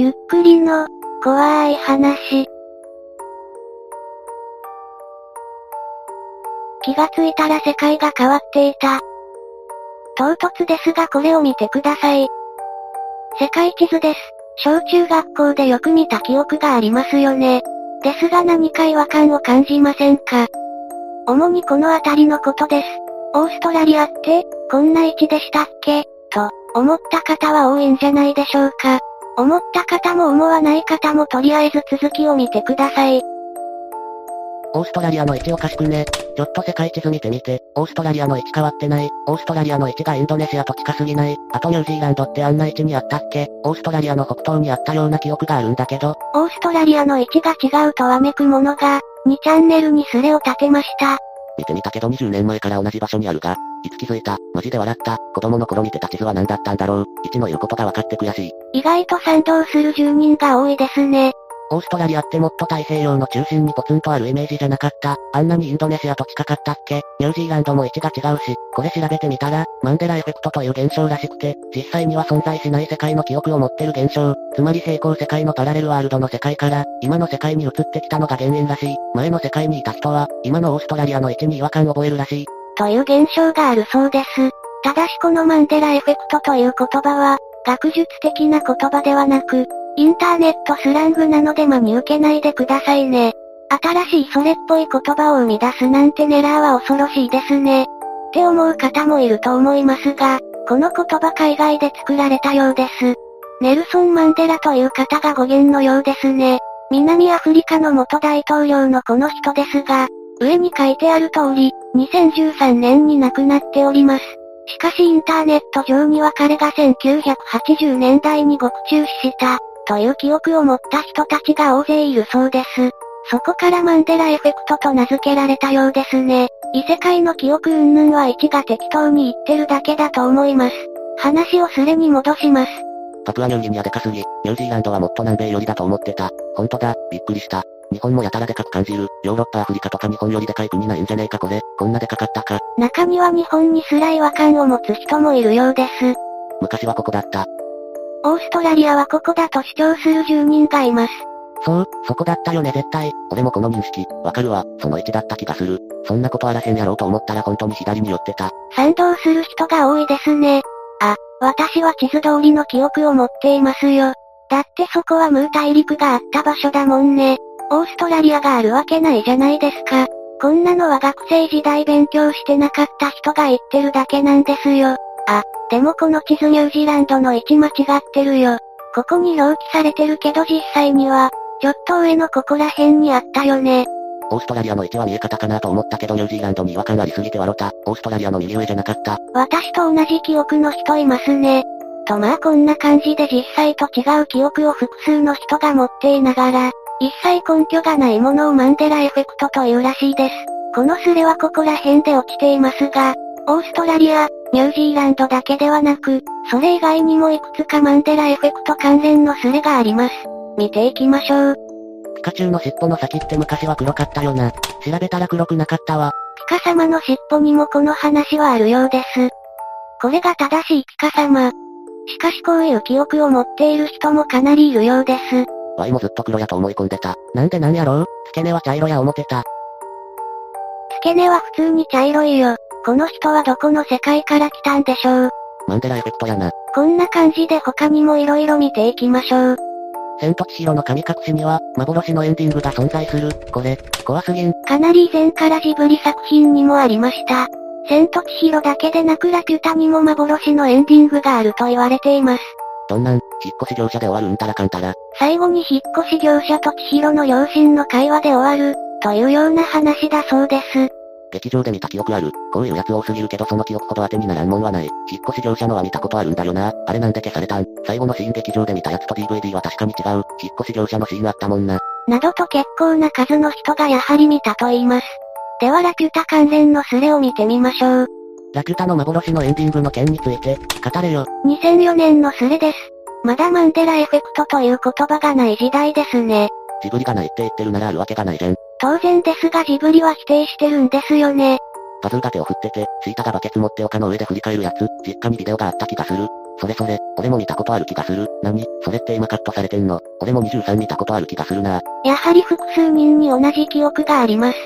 ゆっくりの、怖い話。気がついたら世界が変わっていた。唐突ですがこれを見てください。世界地図です。小中学校でよく見た記憶がありますよね。ですが何か違和感を感じませんか主にこの辺りのことです。オーストラリアって、こんな位置でしたっけ？と、思った方は多いんじゃないでしょうか。思った方も思わない方もとりあえず続きを見てください。オーストラリアの位置おかしくね。ちょっと世界地図見てみて。オーストラリアの位置変わってない。オーストラリアの位置がインドネシアと近すぎない。あとニュージーランドってあんな位置にあったっけオーストラリアの北東にあったような記憶があるんだけど。オーストラリアの位置が違うとわめくものが、2チャンネルにスレを立てました。見てみたけど20年前から同じ場所にあるが、いつ気づいた、マジで笑った、子供の頃見てた地図は何だったんだろう、位置の言うことが分かって悔しい。意外と賛同する住人が多いですね。オーストラリアってもっと太平洋の中心にポツンとあるイメージじゃなかった。あんなにインドネシアと近かったっけ？ニュージーランドも位置が違うし、これ調べてみたら、マンデラエフェクトという現象らしくて、実際には存在しない世界の記憶を持ってる現象、つまり平行世界のパラレルワールドの世界から、今の世界に移ってきたのが原因らしい。前の世界にいた人は、今のオーストラリアの位置に違和感を覚えるらしい。という現象があるそうです。ただしこのマンデラエフェクトという言葉は、学術的な言葉ではなく、インターネットスラングなので真に受けないでくださいね。新しいそれっぽい言葉を生み出すなんてネラーは恐ろしいですね。って思う方もいると思いますが、この言葉海外で作られたようです。ネルソン・マンデラという方が語源のようですね。南アフリカの元大統領のこの人ですが、上に書いてある通り、2013年に亡くなっております。しかしインターネット上には彼が1980年代に獄中死した、という記憶を持った人たちが大勢いるそうです。そこからマンデラエフェクトと名付けられたようですね。異世界の記憶云々は位置が適当に言ってるだけだと思います。話をスレに戻します。パプアニューギニアでかすぎ、ニュージーランドはもっと南米寄りだと思ってた。ほんとだ、びっくりした。日本もやたらでかく感じる。ヨーロッパアフリカとか日本よりでかい国ないんじゃねえかこれ。こんなでかかったか。中には日本にすら違和感を持つ人もいるようです。昔はここだった。オーストラリアはここだと主張する住人がいます。そう、そこだったよね絶対。俺もこの認識、わかるわ、その位置だった気がする。そんなことあらへんやろうと思ったら本当に左に寄ってた。賛同する人が多いですね。あ、私は地図通りの記憶を持っていますよ。だってそこはムー大陸があった場所だもんね。オーストラリアがあるわけないじゃないですか。こんなのは学生時代勉強してなかった人が言ってるだけなんですよ。あ、でもこの地図ニュージーランドの位置間違ってるよ。ここに表記されてるけど実際には、ちょっと上のここら辺にあったよね。オーストラリアの位置は見え方かなと思ったけどニュージーランドに違和感ありすぎて笑った。オーストラリアの右上じゃなかった。私と同じ記憶の人いますね。とまあこんな感じで実際と違う記憶を複数の人が持っていながら、一切根拠がないものをマンデラエフェクトというらしいです。このスレはここら辺で落ちていますが、オーストラリア、ニュージーランドだけではなく、それ以外にもいくつかマンデラエフェクト関連のスレがあります。見ていきましょう。ピカチュウの尻尾の先って昔は黒かったよな。調べたら黒くなかったわ。ピカ様の尻尾にもこの話はあるようです。これが正しいピカ様。しかしこういう記憶を持っている人もかなりいるようです。ワイもずっと黒やと思い込んでた。なんでなんやろう付け根は茶色や思ってた。付け根は普通に茶色いよ。この人はどこの世界から来たんでしょう。マンデラエフェクトやな。こんな感じで他にも色々見ていきましょう。千と千尋の神隠しには、幻のエンディングが存在する。これ、怖すぎん。かなり以前からジブリ作品にもありました。千と千尋だけでなくラピュタにも幻のエンディングがあると言われています。どんなん、引っ越し業者で終わるうんたらかんたら。最後に引っ越し業者と千尋の両親の会話で終わる、というような話だそうです。劇場で見た記憶ある。こういうやつ多すぎるけどその記憶ほど当てにならんもんはない。引っ越し業者のは見たことあるんだよな。あれなんで消されたん最後のシーン劇場で見たやつと DVD は確かに違う。引っ越し業者のシーンあったもんな。などと結構な数の人がやはり見たと言います。ではラピュタ関連のスレを見てみましょう。ラピュタの幻のエンディングの件について、語れよ。2004年のスレです。まだマンデラエフェクトという言葉がない時代ですね。ジブリがないって言ってるならあるわけがないじゃん。当然ですがジブリは否定してるんですよね。パズーが手を振ってて、シータがバケツ持って丘の上で振り返るやつ、実家にビデオがあった気がする。それそれ、俺も見たことある気がする。何？それって今カットされてんの？俺も23見たことある気がするな。やはり複数人に同じ記憶があります。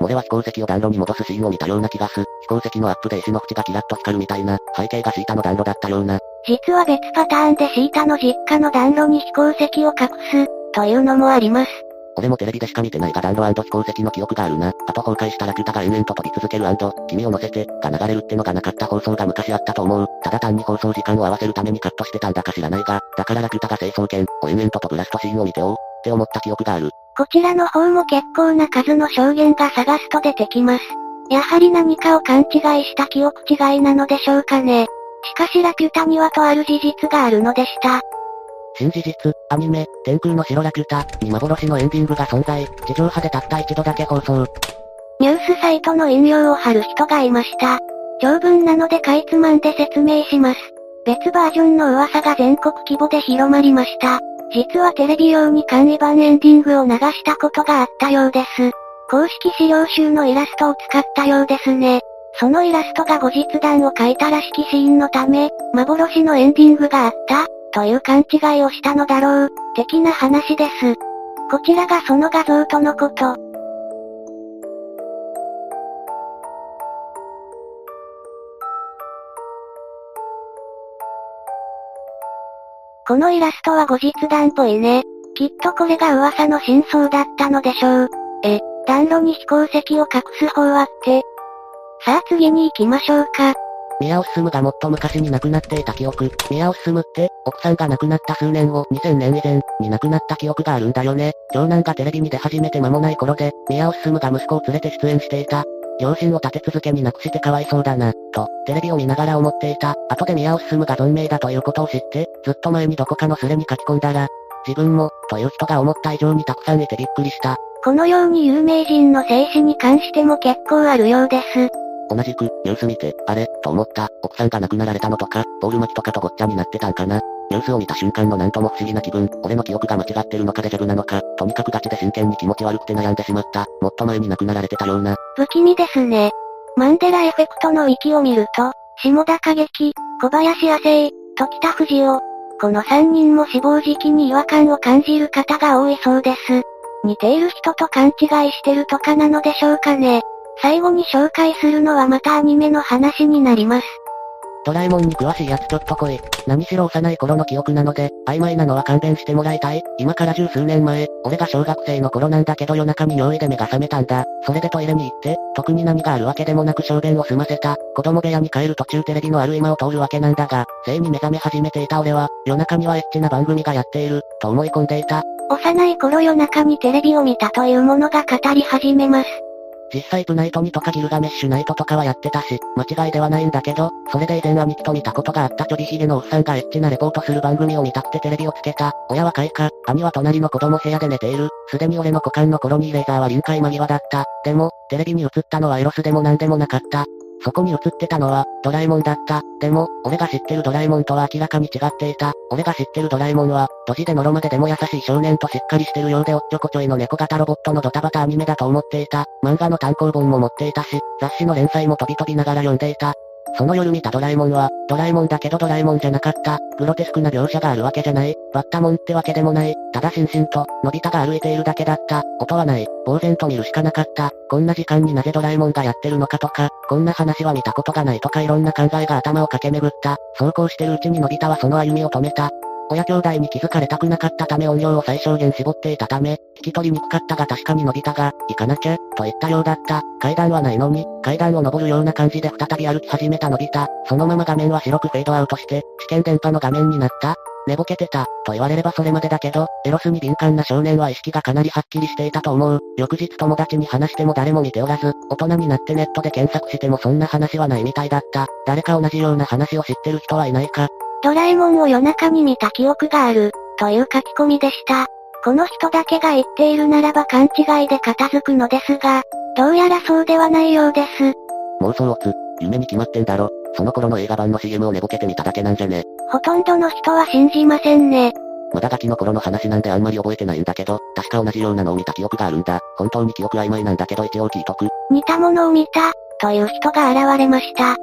俺は飛行石を暖炉に戻すシーンを見たような気がす。飛行石のアップで石の縁がキラッと光るみたいな、背景がシータの暖炉だったような。実は別パターンでシータの実家の暖炉に飛行石を隠す、というのもあります。俺もテレビでしか見てないが暖炉飛行石の記憶があるな。あと崩壊したラピュタが延々と飛び続ける君を乗せて、が流れるってのがなかった放送が昔あったと思う。ただ単に放送時間を合わせるためにカットしてたんだか知らないが、だからラピュタが成層圏を延々と飛ぶラストシーンを見ておう、って思った記憶がある。こちらの方も結構な数の証言が探すと出てきます。やはり何かを勘違いした記憶違いなのでしょうかね。しかしラピュタにはとある事実があるのでした。新事実、アニメ、天空の城ラピュタに幻のエンディングが存在、地上波でたった一度だけ放送。ニュースサイトの引用を貼る人がいました。長文なのでかいつまんで説明します。別バージョンの噂が全国規模で広まりました。実はテレビ用に簡易版エンディングを流したことがあったようです。公式資料集のイラストを使ったようですね。そのイラストが後日談を書いたらしきシーンのため、幻のエンディングがあったという勘違いをしたのだろう、的な話です。こちらがその画像とのこと。このイラストは後日談っぽいね。きっとこれが噂の真相だったのでしょう。え、暖炉に飛行石を隠す方はって。さあ次に行きましょうか。宮尾進がもっと昔に亡くなっていた記憶。宮尾進って、奥さんが亡くなった数年後、2000年以前に亡くなった記憶があるんだよね。長男がテレビに出始めて間もない頃で、宮尾進が息子を連れて出演していた。両親を立て続けに亡くしてかわいそうだな、と、テレビを見ながら思っていた。後で宮尾進が存命だということを知って、ずっと前にどこかのスレに書き込んだら、自分も、という人が思った以上にたくさんいてびっくりした。このように有名人の静止に関しても結構あるようです。同じく、ニュース見て、あれ、と思った、奥さんが亡くなられたのとか、ボール巻きとかとごっちゃになってたんかな。ニュースを見た瞬間のなんとも不思議な気分、俺の記憶が間違ってるのかデジャブなのか、とにかくガチで真剣に気持ち悪くて悩んでしまった。もっと前に亡くなられてたような。不気味ですね。マンデラエフェクトのウィキを見ると、下田景樹、小林亜生、時田藤夫。この3人も死亡時期に違和感を感じる方が多いそうです。似ている人と勘違いしてるとかなのでしょうかね。最後に紹介するのはまたアニメの話になります。ドラえもんに詳しいやつちょっと来い。何しろ幼い頃の記憶なので、曖昧なのは勘弁してもらいたい。今から十数年前、俺が小学生の頃なんだけど夜中に尿意で目が覚めたんだ。それでトイレに行って、特に何があるわけでもなく小便を済ませた。子供部屋に帰る途中テレビのある今を通るわけなんだが、性に目覚め始めていた俺は、夜中にはエッチな番組がやっている、と思い込んでいた。幼い頃夜中にテレビを見たというものが語り始めます。実際プナイト2とかギルガメッシュナイトとかはやってたし、間違いではないんだけど、それで以前兄貴と見たことがあったちょびひげのおっさんがエッチなレポートする番組を見たくてテレビをつけた。親は開花、兄は隣の子供部屋で寝ている。すでに俺の股間のコロニーレーザーは臨界間際だった。でも、テレビに映ったのはエロスでも何でもなかった。そこに映ってたのは、ドラえもんだった。でも、俺が知ってるドラえもんとは明らかに違っていた。俺が知ってるドラえもんは、ドジでのろまででも優しい少年としっかりしてるようでおっちょこちょいの猫型ロボットのドタバタアニメだと思っていた。漫画の単行本も持っていたし、雑誌の連載も飛び飛びながら読んでいた。その夜見たドラえもんは、ドラえもんだけどドラえもんじゃなかった。グロテスクな描写があるわけじゃない。バッタモンってわけでもない。ただしんしんと、のび太が歩いているだけだった。音はない。呆然と見るしかなかった。こんな時間になぜドラえもんがやってるのかとか、こんな話は見たことがないとかいろんな考えが頭を駆け巡った。そうこうしてるうちにのび太はその歩みを止めた。親兄弟に気づかれたくなかったため音量を最小限絞っていたため、聞き取りにくかったが確かに伸びたが、行かなきゃ、と言ったようだった。階段はないのに、階段を登るような感じで再び歩き始めた伸びた。そのまま画面は白くフェードアウトして、試験電波の画面になった。寝ぼけてた、と言われればそれまでだけど、エロスに敏感な少年は意識がかなりはっきりしていたと思う。翌日友達に話しても誰も見ておらず、大人になってネットで検索してもそんな話はないみたいだった。誰か同じような話を知ってる人はいないかドラえもんを夜中に見た記憶がある、という書き込みでした。この人だけが言っているならば勘違いで片付くのですが、どうやらそうではないようです。妄想をつ、夢に決まってんだろ。その頃の映画版の CM を寝ぼけてみただけなんじゃね。ほとんどの人は信じませんね。まだガキの頃の話なんであんまり覚えてないんだけど、確か同じようなのを見た記憶があるんだ。本当に記憶曖昧なんだけど一応聞いとく。似たものを見た、という人が現れました。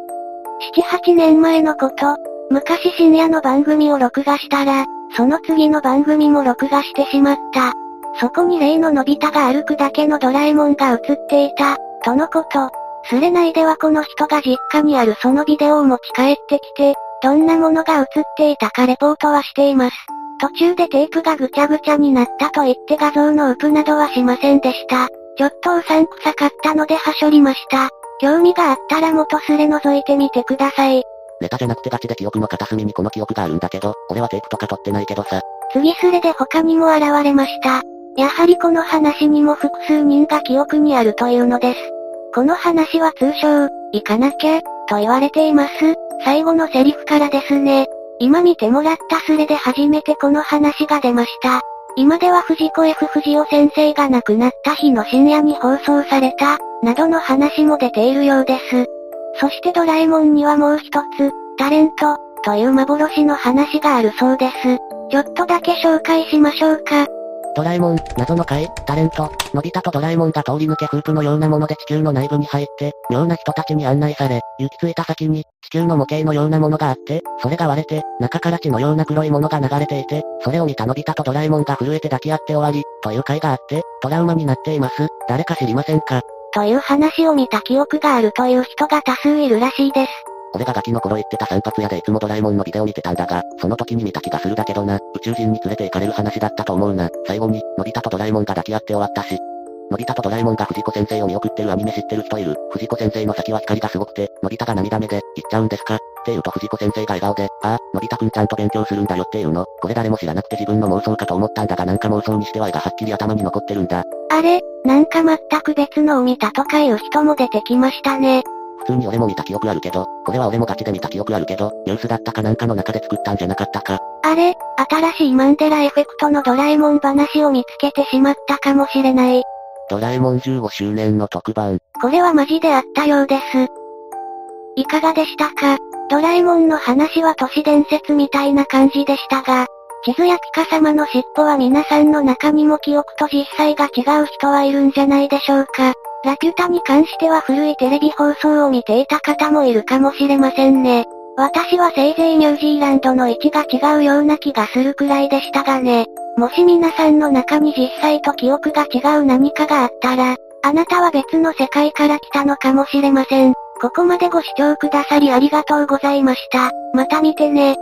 7、8年前のこと、昔深夜の番組を録画したら、その次の番組も録画してしまった。そこに例ののび太が歩くだけのドラえもんが映っていた、とのこと。スレ内ではこの人が実家にあるそのビデオを持ち帰ってきて、どんなものが映っていたかレポートはしています。途中でテープがぐちゃぐちゃになったと言って画像のウプなどはしませんでした。ちょっとうさんくさかったのではしょりました。興味があったら元スレ覗いてみてください。ネタじゃなくてガチで記憶の片隅にこの記憶があるんだけど、俺はテープとか撮ってないけどさ。次スレで他にも現れました。やはりこの話にも複数人が記憶にあるというのです。この話は通称、行かなきゃ、と言われています。最後のセリフからですね。今見てもらったスレで初めてこの話が出ました。今では藤子 F 不二雄先生が亡くなった日の深夜に放送された、などの話も出ているようです。そしてドラえもんにはもう一つ、タレント、という幻の話があるそうです。ちょっとだけ紹介しましょうか。ドラえもん、謎の怪、タレント、のび太とドラえもんが通り抜けフープのようなもので地球の内部に入って、妙な人たちに案内され、行き着いた先に、地球の模型のようなものがあって、それが割れて、中から血のような黒いものが流れていて、それを見たのび太とドラえもんが震えて抱き合って終わり、という回があって、トラウマになっています。誰か知りませんか？という話を見た記憶があるという人が多数いるらしいです。俺がガキの頃行ってた散髪屋でいつもドラえもんのビデオ見てたんだが、その時に見た気がするだけどな、宇宙人に連れて行かれる話だったと思うな。最後に、のび太とドラえもんが抱き合って終わったし。のび太とドラえもんが藤子先生を見送ってるアニメ知ってる人いる。藤子先生の先は光がすごくて、のび太が涙目で、行っちゃうんですか？って言うと藤子先生が笑顔で、ああ、のび太くんちゃんと勉強するんだよっていうの。これ誰も知らなくて自分の妄想かと思ったんだがなんか妄想にしては絵がはっきり頭に残ってるんだ。あれ、なんか全く別のを見たとかいう人も出てきましたね。普通に俺も見た記憶あるけど、これは俺もガチで見た記憶あるけど、ニュースだったかなんかの中で作ったんじゃなかったか。あれ、新しいマンデラエフェクトのドラえもん話を見つけてしまったかもしれない。ドラえもん15周年の特番。これはマジであったようです。いかがでしたか？ドラえもんの話は都市伝説みたいな感じでしたが、地図やピカ様の尻尾は皆さんの中にも記憶と実際が違う人はいるんじゃないでしょうか。ラピュタに関しては古いテレビ放送を見ていた方もいるかもしれませんね。私はせいぜいニュージーランドの位置が違うような気がするくらいでしたがね。もし皆さんの中に実際と記憶が違う何かがあったら、あなたは別の世界から来たのかもしれません。ここまでご視聴くださりありがとうございました。また見てね。